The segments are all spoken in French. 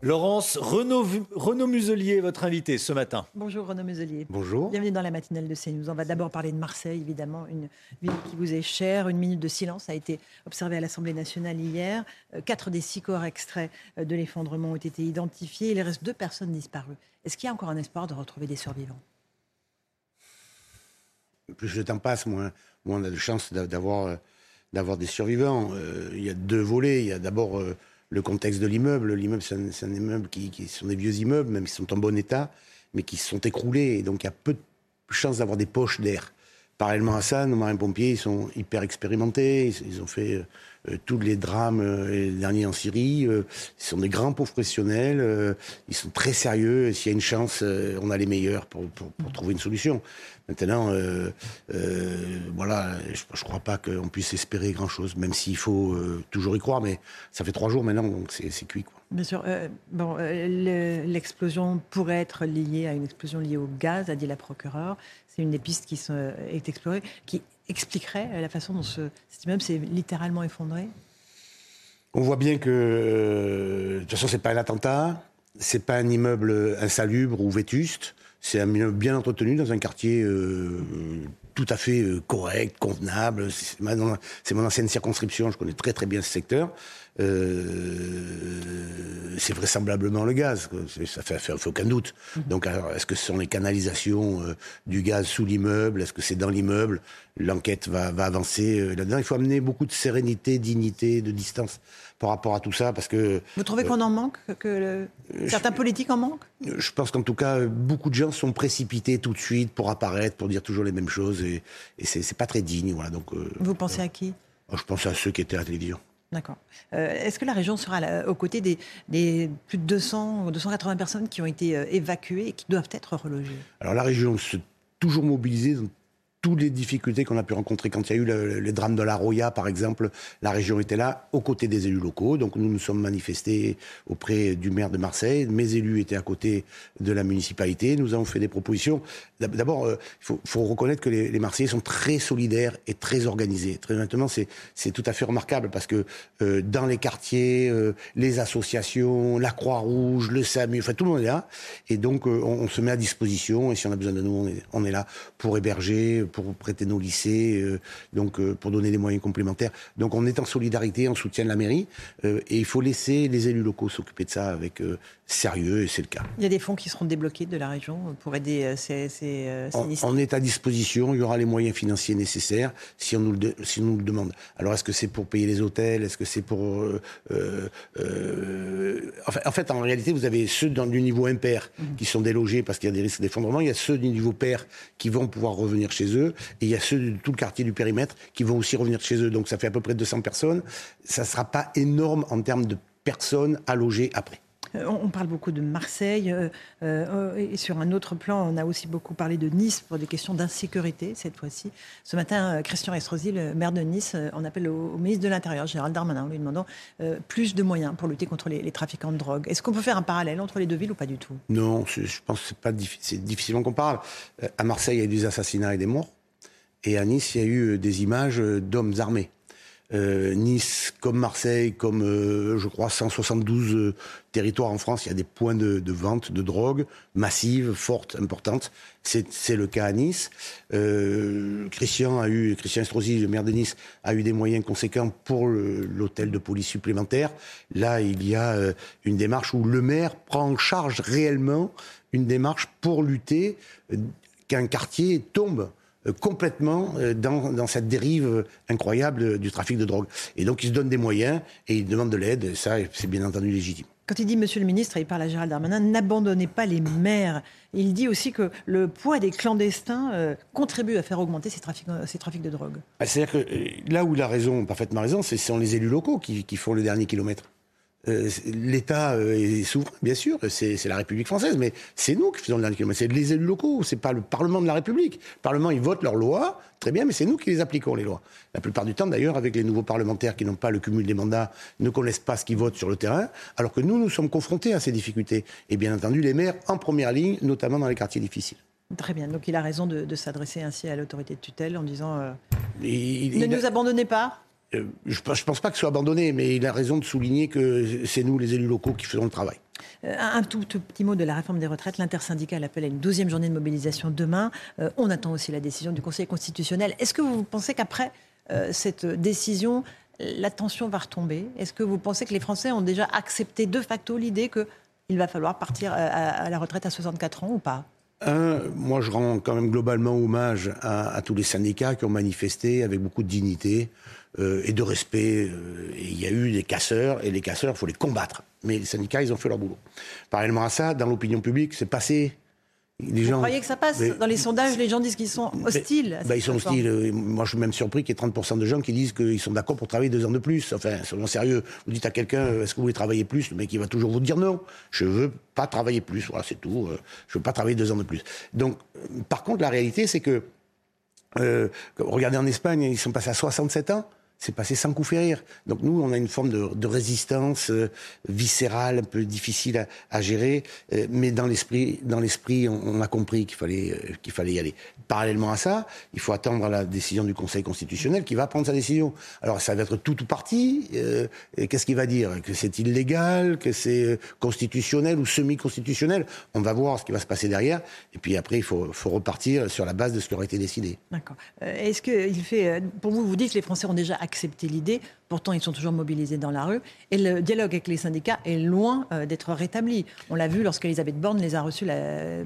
Laurence Renaud, Renaud Muselier, votre invité ce matin. Bonjour Renaud Muselier. Bonjour. Bienvenue dans la matinale de CNews. On va d'abord parler de Marseille, évidemment, une ville qui vous est chère. Une minute de silence a été observée à l'Assemblée nationale hier. Euh, Quatre des six corps extraits euh, de l'effondrement ont été identifiés. Il reste deux personnes disparues. Est-ce qu'il y a encore un espoir de retrouver des survivants? Plus le temps passe, moins, moins on a de chances d'avoir euh, d'avoir des survivants. Euh, il y a deux volets. Il y a d'abord euh, le contexte de l'immeuble. L'immeuble, c'est un, immeuble qui, qui sont des vieux immeubles, même qui sont en bon état, mais qui sont écroulés. Et donc, il y a peu de chances d'avoir des poches d'air. Parallèlement à ça, nos marins-pompiers, ils sont hyper expérimentés. Ils, ont fait euh, euh, tous les drames, euh, derniers en Syrie. Ils sont des grands professionnels. ils sont très sérieux. S'il y a une chance, on a les meilleurs pour, trouver une solution. Maintenant, voilà, je ne crois pas qu'on puisse espérer grand-chose, même s'il faut toujours y croire. Mais ça fait trois jours maintenant, donc c'est cuit. Bien sûr. euh, bon, euh, le- l'explosion pourrait être liée à une explosion liée au gaz, a dit la procureure. C'est une des pistes qui euh, est explorée, qui expliquerait la façon dont ce, cet immeuble s'est littéralement effondré. On voit bien que, de toute façon, c'est pas un attentat, c'est pas un immeuble insalubre ou vétuste, c'est un immeuble bien entretenu dans un quartier tout à fait correct, convenable. C'est mon ancienne circonscription, je connais très très bien ce secteur. Euh, c'est vraisemblablement le gaz, quoi. Ça fait, fait, fait aucun doute. Donc, alors, est-ce que ce sont les canalisations euh, du gaz sous l'immeuble? Est-ce que c'est dans l'immeuble? L'enquête va, va avancer euh, là-dedans. Il faut amener beaucoup de sérénité, dignité, de distance par rapport à tout ça, parce que Vous trouvez qu'on en manque que- le- certains politiques en manquent? Je pense qu'en tout cas, beaucoup de gens sont précipités tout de suite pour apparaître, pour dire toujours les mêmes choses, et, et c'est pas très digne. Voilà. Donc, Vous pensez à qui? je pense à ceux qui étaient à la télévision. D'accord. Euh, Est-ce que la région sera aux côtés des, plus de 200 ou 280 personnes qui ont été euh, évacuées et qui doivent être relogées? Alors la région s'est toujours mobilisée toutes les difficultés qu'on a pu rencontrer quand il y a eu le, le drame de la Roya, par exemple. La région était là, aux côtés des élus locaux. Donc nous nous sommes manifestés auprès du maire de Marseille. Mes élus étaient à côté de la municipalité. Nous avons fait des propositions. D'ab- D'abord, euh, il faut, reconnaître que les, Marseillais sont très solidaires et très organisés. Très honnêtement, c'est tout à fait remarquable parce que euh, dans les quartiers, euh, les associations, la Croix-Rouge, le SAMU, enfin tout le monde est là. Et donc, on, se met à disposition. Et si on a besoin de nous, on est là pour héberger, pour prêter nos lycées, euh, donc euh, pour donner des moyens complémentaires. Donc, on est en solidarité, on soutient la mairie. euh, et il faut laisser les élus locaux s'occuper de ça avec sérieux, et c'est le cas. Il y a des fonds qui seront débloqués de la région pour aider ces, ces, On, est à disposition, il y aura les moyens financiers nécessaires si on nous le, de- si on nous le demande. Alors est-ce que c'est pour payer les hôtels Est-ce que c'est pour... euh, euh, euh, enfin, en fait, en réalité, vous avez ceux dans, du niveau impair qui sont délogés parce qu'il y a des risques d'effondrement. Il y a ceux du niveau pair qui vont pouvoir revenir chez eux. Et il y a ceux de tout le quartier du périmètre qui vont aussi revenir chez eux. Donc ça fait à peu près 200 personnes. Ça ne sera pas énorme en termes de personnes à loger après. Euh, On on parle beaucoup de Marseille. euh, euh, et sur un autre plan, on a aussi beaucoup parlé de Nice pour des questions d'insécurité cette fois-ci. Ce matin, Christian Estrosi, le maire de Nice, en appelle au, ministre de l'Intérieur, Gérald Darmanin, en lui demandant plus de moyens pour lutter contre les, trafiquants de drogue. Est-ce qu'on peut faire un parallèle entre les deux villes ou pas du tout? Non, je pense que c'est difficilement comparable. À Marseille, il y a eu des assassinats et des morts, et à Nice, il y a eu des images d'hommes armés. Euh, nice, comme Marseille, comme euh, je crois 172 euh, territoires en France, il y a des points de, de vente de drogue massives, fortes, importantes. C'est le cas à Nice. Christian a eu, Christian Estrosi, le maire de Nice, a eu des moyens conséquents pour l'hôtel de police supplémentaire. Là, il y a une démarche où le maire prend en charge réellement une démarche pour lutter qu'un quartier tombe complètement euh, dans, dans cette dérive euh, incroyable euh, du trafic de drogue. Et donc, il se donne des moyens et il demande de l'aide. et Ça, c'est bien entendu légitime. Quand il dit, Monsieur le ministre, et il parle à Gérald Darmanin, n'abandonnez pas les maires. Il dit aussi que le poids des clandestins euh, contribue à faire augmenter ces trafics, ces trafics de drogue. Bah, c'est-à-dire que euh, là où il a raison, parfaitement raison, c'est sont les élus locaux qui, qui font le dernier kilomètre. Euh, L'État euh, est souverain, bien sûr, c'est la République française, mais c'est nous qui faisons le dernier kilomètre. C'est les élus locaux, c'est pas le Parlement de la République. Le Parlement, ils votent leurs lois, très bien, mais c'est nous qui les appliquons, les lois. La plupart du temps, d'ailleurs, avec les nouveaux parlementaires qui n'ont pas le cumul des mandats, ne connaissent pas ce qu'ils votent sur le terrain, alors que nous, nous sommes confrontés à ces difficultés. Et bien entendu, les maires en première ligne, notamment dans les quartiers difficiles. Très bien. Donc il a raison de, s'adresser ainsi à l'autorité de tutelle en disant euh, Ne nous abandonnez pas je ne pense pas que ce soit abandonné, mais il a raison de souligner que c'est nous, les élus locaux, qui faisons le travail. Euh, un tout, petit mot de la réforme des retraites. L'intersyndicale appelle à une deuxième journée de mobilisation demain. Euh, on attend aussi la décision du Conseil constitutionnel. Est-ce que vous pensez qu'après cette décision, la tension va retomber? Est-ce que vous pensez que les Français ont déjà accepté de facto l'idée qu'il va falloir partir à, la retraite à 64 ans ou pas? Un, moi, je rends quand même globalement hommage à, tous les syndicats qui ont manifesté avec beaucoup de dignité euh, et de respect. Euh, il y a eu des casseurs, et les casseurs, il faut les combattre. Mais les syndicats, ils ont fait leur boulot. Parallèlement à ça, dans l'opinion publique, c'est passé vous croyez que ça passe Dans les sondages, les gens disent qu'ils sont hostiles. Bah, ils sont hostiles. Moi, je suis même surpris qu'il y ait 30% de gens qui disent qu'ils sont d'accord pour travailler deux ans de plus. Enfin, soyons sérieux. Vous dites à quelqu'un, euh, est-ce que vous voulez travailler plus? Le mec, il va toujours vous dire non. Je veux pas travailler plus. Voilà, c'est tout. Euh, je veux pas travailler deux ans de plus. Donc, par contre, la réalité, c'est que, euh, regardez en Espagne, ils sont passés à 67 ans c'est passé sans coup férir. Donc nous, on a une forme de, résistance euh, viscérale, un peu difficile à, gérer, euh, mais dans l'esprit, dans l'esprit, on, a compris qu'il fallait euh, qu'il fallait y aller. Parallèlement à ça, il faut attendre la décision du Conseil constitutionnel qui va prendre sa décision. Alors ça va être tout ou parti. Qu'est-ce qu'il va dire? Que c'est illégal, que c'est constitutionnel ou semi-constitutionnel? On va voir ce qui va se passer derrière. Et puis après, il faut, faut repartir sur la base de ce qui aurait été décidé. D'accord. Est-ce que il fait, pour vous, vous dites que les Français ont déjà accepter l'idée. Pourtant, ils sont toujours mobilisés dans la rue. Et le dialogue avec les syndicats est loin euh, d'être rétabli. On l'a vu lorsqu'Elisabeth Borne les a reçus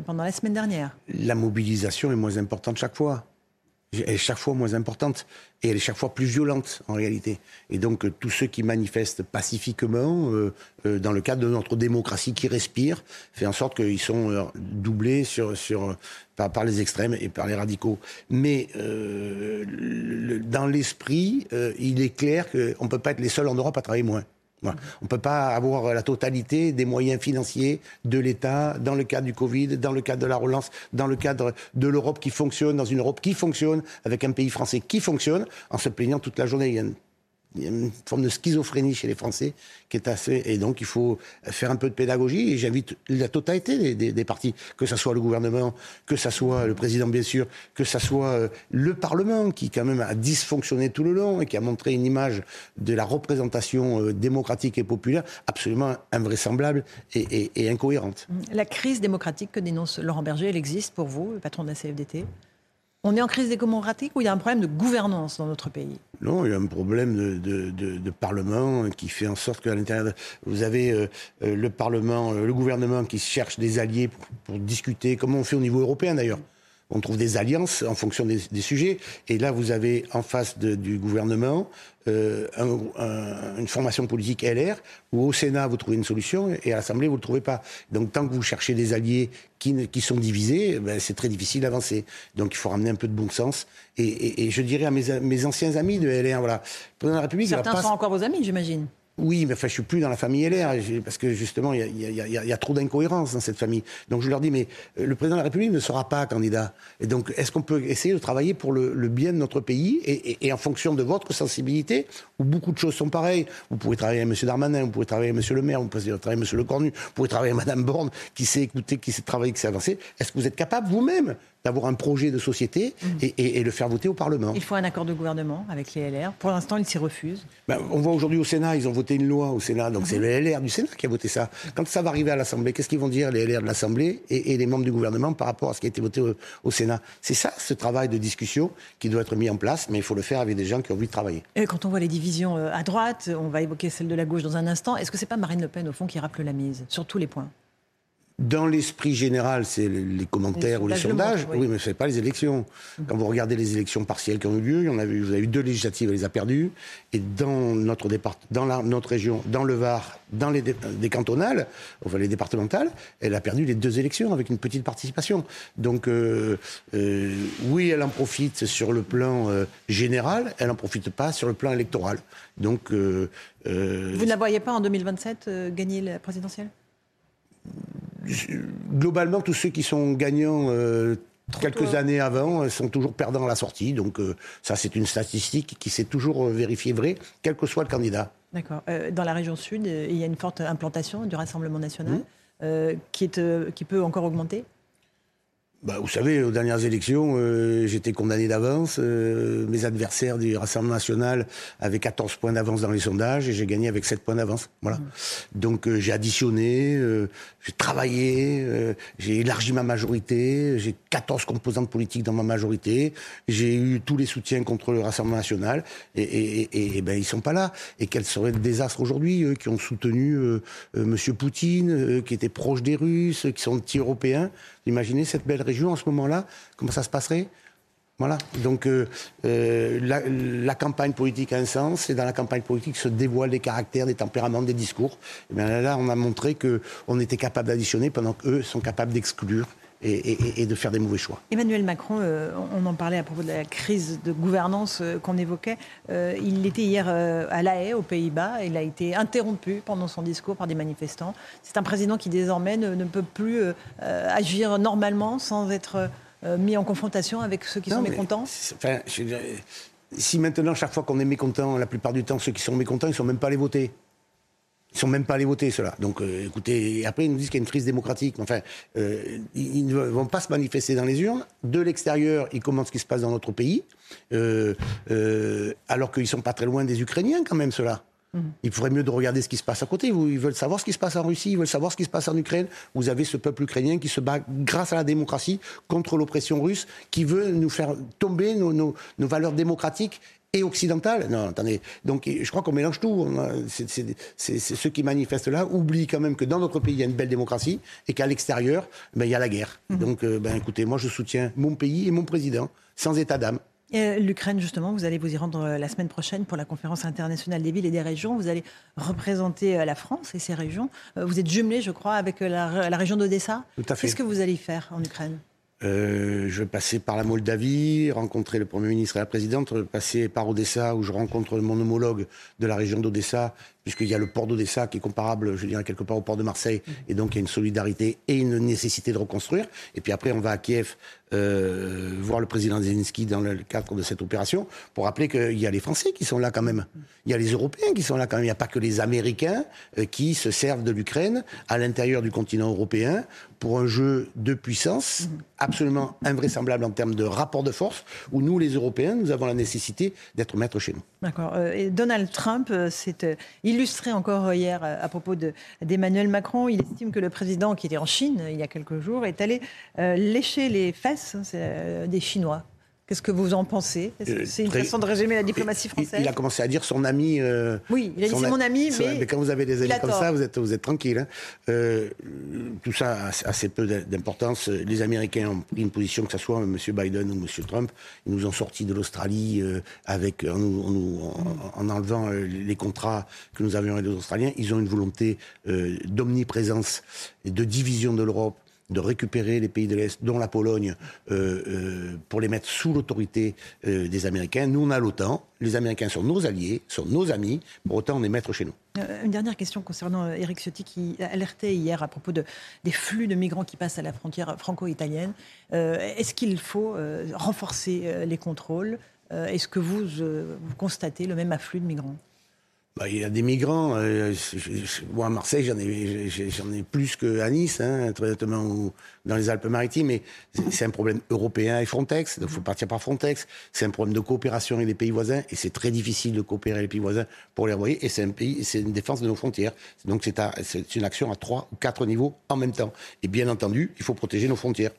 pendant la semaine dernière. La mobilisation est moins importante chaque fois elle est chaque fois moins importante et elle est chaque fois plus violente en réalité. Et donc euh, tous ceux qui manifestent pacifiquement euh, euh, dans le cadre de notre démocratie qui respire, fait en sorte qu'ils sont doublés sur, sur, par, les extrêmes et par les radicaux. Mais dans l'esprit, il est clair qu'on ne peut pas être les seuls en Europe à travailler moins. On ne peut pas avoir la totalité des moyens financiers de l'État dans le cadre du Covid, dans le cadre de la relance, dans le cadre de l'Europe qui fonctionne, dans une Europe qui fonctionne, avec un pays français qui fonctionne, en se plaignant toute la journée forme de schizophrénie chez les Français qui est assez. Et donc, il faut faire un peu de pédagogie. Et j'invite la totalité des, partis, que ce soit le gouvernement, que ce soit le président, bien sûr, que ce soit euh, le Parlement, qui, quand même, a dysfonctionné tout le long et qui a montré une image de la représentation euh, démocratique et populaire absolument invraisemblable et, et incohérente. La crise démocratique que dénonce Laurent Berger, elle existe pour vous, le patron de la CFDT on est en crise démocratique ou il y a un problème de gouvernance dans notre pays? Non, il y a un problème de, Parlement qui fait en sorte qu'à l'intérieur, vous avez euh, euh, le Parlement, euh, le gouvernement qui cherche des alliés pour, discuter, comme on fait au niveau européen d'ailleurs on trouve des alliances en fonction des, sujets. Et là, vous avez en face du gouvernement euh, une formation politique LR, où au Sénat, vous trouvez une solution, et à l'Assemblée, vous ne le trouvez pas. Donc, tant que vous cherchez des alliés qui, qui sont divisés, ben, c'est très difficile d'avancer. Donc, il faut ramener un peu de bon sens. Et, je dirais à mes, mes, anciens amis de LR, voilà, la République... Certains sont encore vos amis, j'imagine oui, mais enfin, je suis plus dans la famille LR, parce que justement, il y a, trop d'incohérences dans cette famille. Donc je leur dis, mais euh, le président de la République ne sera pas candidat. Et donc, est-ce qu'on peut essayer de travailler pour le, bien de notre pays et, en fonction de votre sensibilité, où beaucoup de choses sont pareilles? Vous pouvez travailler avec M. Darmanin, vous pouvez travailler avec M. Le Maire, vous pouvez travailler avec M. Le Cornu, vous pouvez travailler avec Mme Borne, qui sait écouter, qui sait travailler, qui sait avancer. Est-ce que vous êtes capable vous-même d'avoir un projet de société mmh. et, le faire voter au Parlement. Il faut un accord de gouvernement avec les LR. Pour l'instant, ils s'y refusent. Ben, on voit aujourd'hui au Sénat, ils ont voté une loi au Sénat, donc c'est mmh. le LR du Sénat qui a voté ça. Quand ça va arriver à l'Assemblée, qu'est-ce qu'ils vont dire les LR de l'Assemblée et, les membres du gouvernement par rapport à ce qui a été voté au, Sénat? C'est ça, ce travail de discussion qui doit être mis en place, mais il faut le faire avec des gens qui ont envie de travailler. Et quand on voit les divisions euh, à droite, on va évoquer celle de la gauche dans un instant, est-ce que c'est pas Marine Le Pen, au fond, qui rappelle la mise sur tous les points? Dans l'esprit général, c'est les commentaires ou les sondages. oui. mais ce n'est pas les élections. Mm. Quand vous regardez les élections partielles qui ont eu lieu, on a vu, vous avez eu deux législatives, elle les a perdues. Et dans notre dans notre région, dans le Var, dans les des cantonales, enfin les départementales, elle a perdu les deux élections avec une petite participation. Donc euh, euh, oui, elle en profite sur le plan euh, général, elle n'en profite pas sur le plan électoral. Donc vous ne la voyez pas en 2027 gagner la présidentielle? Globalement, tous ceux qui sont gagnants euh, quelques années avant euh, sont toujours perdants à la sortie. Donc euh, ça, c'est une statistique qui s'est toujours vérifiée vraie, quel que soit le candidat. D'accord. dans la région sud, il y a une forte implantation du Rassemblement national mmh. qui, est, qui peut encore augmenter? Bah, vous savez, aux dernières élections, euh, j'étais condamné d'avance. Euh, mes adversaires du Rassemblement national avaient 14 points d'avance dans les sondages et j'ai gagné avec 7 points d'avance. Voilà. Mmh. Donc euh, j'ai additionné, j'ai travaillé, j'ai élargi ma majorité, j'ai 14 composantes politiques dans ma majorité, j'ai eu tous les soutiens contre le Rassemblement national et, et, et, et ben ils sont pas là. Et quel serait le désastre aujourd'hui, eux qui ont soutenu Monsieur Poutine, qui étaient proches des Russes, qui sont anti-européens? Imaginez cette belle région en ce moment-là, comment ça se passerait? Voilà. Donc euh, euh, la, campagne politique a un sens, et dans la campagne politique se dévoilent les caractères, des tempéraments, des discours. Et bien là, on a montré qu'on était capable d'additionner pendant qu'eux sont capables d'exclure et, de faire des mauvais choix. Emmanuel Macron, euh, on en parlait à propos de la crise de gouvernance euh, qu'on évoquait. Euh, il était hier à La Haye, aux Pays-Bas. Il a été interrompu pendant son discours par des manifestants. C'est un président qui désormais ne, peut plus agir normalement sans être mis en confrontation avec ceux qui sont mécontents. Enfin, si maintenant, chaque fois qu'on est mécontent, la plupart du temps, ceux qui sont mécontents, ils ne sont même pas allés voter. Ils sont même pas allés voter, ceux-là. Donc, euh, écoutez, après, ils nous disent qu'il y a une crise démocratique. Enfin, euh, ils, ne vont pas se manifester dans les urnes. De l'extérieur, ils commentent ce qui se passe dans notre pays, euh, alors qu'ils sont pas très loin des Ukrainiens, quand même, ceux-là. Mhm. Il faudrait mieux de regarder ce qui se passe à côté. Ils veulent savoir ce qui se passe en Russie, ils veulent savoir ce qui se passe en Ukraine. Vous avez ce peuple ukrainien qui se bat grâce à la démocratie contre l'oppression russe, qui veut nous faire tomber nos, nos valeurs démocratiques et occidentale. Non, attendez. Donc, je crois qu'on mélange tout. C'est ceux qui manifestent là oublient quand même que dans notre pays, il y a une belle démocratie et qu'à l'extérieur, ben, il y a la guerre. Mhm. Donc, euh, ben, écoutez, moi, je soutiens mon pays et mon président, sans état d'âme. L'Ukraine, justement, vous allez vous y rendre euh, la semaine prochaine pour la conférence internationale des villes et des régions. Vous allez représenter euh, la France et ses régions. Vous êtes jumelé, je crois, avec la, la région d'Odessa. Tout à fait. Qu'est-ce que vous allez faire en Ukraine? Euh, je vais passer par la Moldavie, rencontrer le Premier ministre et la Présidente, passer par Odessa où je rencontre mon homologue de la région d'Odessa, puisqu'il y a le port d'Odessa qui est comparable, je dirais, quelque part au port de Marseille, mhm. et donc il y a une solidarité et une nécessité de reconstruire. Et puis après, on va à Kiev euh, voir le président Zelensky dans le cadre de cette opération pour rappeler qu'il y a les Français qui sont là quand même. Il y a les Européens qui sont là quand même. Il n'y a pas que les Américains euh, qui se servent de l'Ukraine à l'intérieur du continent européen pour un jeu de puissance mhm. absolument invraisemblable en termes de rapport de force, où nous, les Européens, nous avons la nécessité d'être maîtres chez nous. D'accord. Euh, et Donald Trump s'est illustré encore hier à propos d'Emmanuel Macron. Il estime que le président, qui était en Chine il y a quelques jours, est allé lécher les fesses euh, des Chinois. Qu'est-ce que vous en pensez euh, C'est une façon de résumer la diplomatie française Il a commencé à dire son ami. Euh, oui, il a dit c'est mon ami, mais. Mais quand vous avez des amis comme ça, vous êtes, vous êtes tranquille. Hein. tout ça a assez peu d'importance. Les Américains ont pris une position, que ce soit M. Biden ou M. Trump. Ils nous ont sortis de l'Australie avec en, en, enlevant les contrats que nous avions avec les Australiens. Ils ont une volonté d'omniprésence et de division de l'Europe de récupérer les pays de l'Est, dont la Pologne, euh, euh, pour les mettre sous l'autorité euh, des Américains. Nous, on a l'OTAN. Les Américains sont nos alliés, sont nos amis. Pour autant, on est maître chez nous. Une dernière question concernant Eric Ciotti qui alertait hier à propos de, des flux de migrants qui passent à la frontière franco-italienne. Est-ce qu'il faut renforcer les contrôles? Est-ce que vous constatez le même afflux de migrants? Bah, il y a des migrants. Euh, moi, à Marseille, j'en ai, j'en ai plus qu'à Nice, hein, ou dans les Alpes-Maritimes. Mais c'est un problème européen et Frontex. Donc, il faut partir par Frontex. C'est un problème de coopération avec les pays voisins. Et c'est très difficile de coopérer avec les pays voisins pour les renvoyer. Et c'est une défense de nos frontières. Donc, c'est, une action à trois ou quatre niveaux en même temps. Et bien entendu, il faut protéger nos frontières.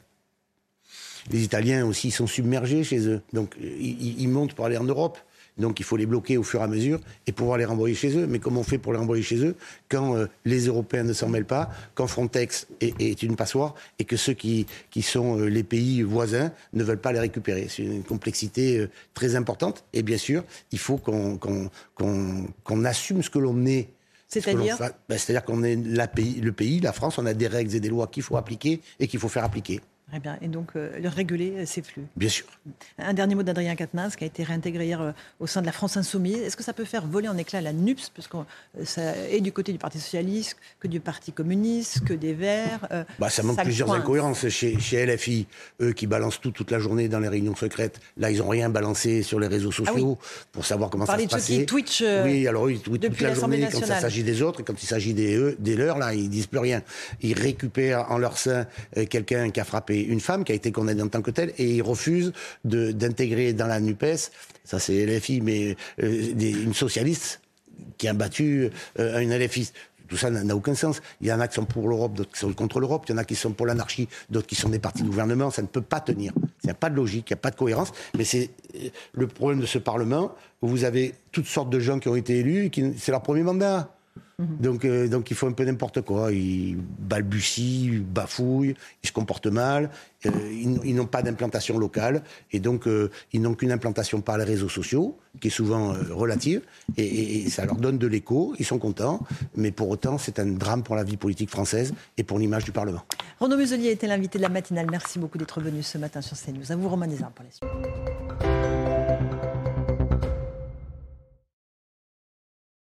Les Italiens aussi sont submergés chez eux. Donc, ils montent pour aller en Europe. Donc il faut les bloquer au fur et à mesure et pouvoir les renvoyer chez eux. Mais comment on fait pour les renvoyer chez eux quand euh, les Européens ne s'en mêlent pas, quand Frontex est, une passoire et que ceux qui, qui sont euh, les pays voisins ne veulent pas les récupérer C'est une complexité euh, très importante. Et bien sûr, il faut qu'on assume ce que l'on est. C'est-à-dire ben, C'est-à-dire qu'on est la pays, le pays, la France, on a des règles et des lois qu'il faut appliquer et qu'il faut faire appliquer. Très bien. Et donc, euh, le réguler euh, ces flux. Bien sûr. Un dernier mot d'Adrien Quatennens, qui a été réintégré hier euh, au sein de la France Insoumise. Est-ce que ça peut faire voler en éclats la NUPS, puisque ça est du côté du Parti Socialiste, que du Parti Communiste, que des Verts bah, Ça manque plusieurs incohérences. Chez, chez, LFI, eux qui balancent tout toute la journée dans les réunions secrètes, là, ils n'ont rien balancé sur les réseaux ah sociaux pour savoir comment ça se passait. de Twitch Oui, alors ils tweetent toute la journée quand il s'agit des autres, et quand il s'agit des, des leurs, là, ils disent plus rien. Ils récupèrent en leur sein quelqu'un qui a frappé une femme, qui a été condamné en tant que tel, et il refuse d'intégrer dans la NUPES, ça c'est LFI, mais euh, une socialiste qui a battu euh, une LFI. Tout ça n'a aucun sens. Il y en a qui sont pour l'Europe, d'autres qui sont contre l'Europe, il y en a qui sont pour l'anarchie, d'autres qui sont des partis de gouvernement. Ça ne peut pas tenir. Il n'y a pas de logique, il n'y a pas de cohérence. Mais c'est euh, le problème de ce Parlement où vous avez toutes sortes de gens qui ont été élus c'est leur premier mandat. Donc, euh, donc il faut un peu n'importe quoi. Ils balbutient, ils bafouillent, ils se comportent mal. Euh, ils, n'ont pas d'implantation locale et donc euh, ils n'ont qu'une implantation par les réseaux sociaux, qui est souvent relative, et, ça leur donne de l'écho. Ils sont contents, mais pour autant, c'est un drame pour la vie politique française et pour l'image du Parlement. Renaud Muselier était l'invité de la matinale. Merci beaucoup d'être venu ce matin sur CNews. À vous, Romain Desarmes, pour la suite.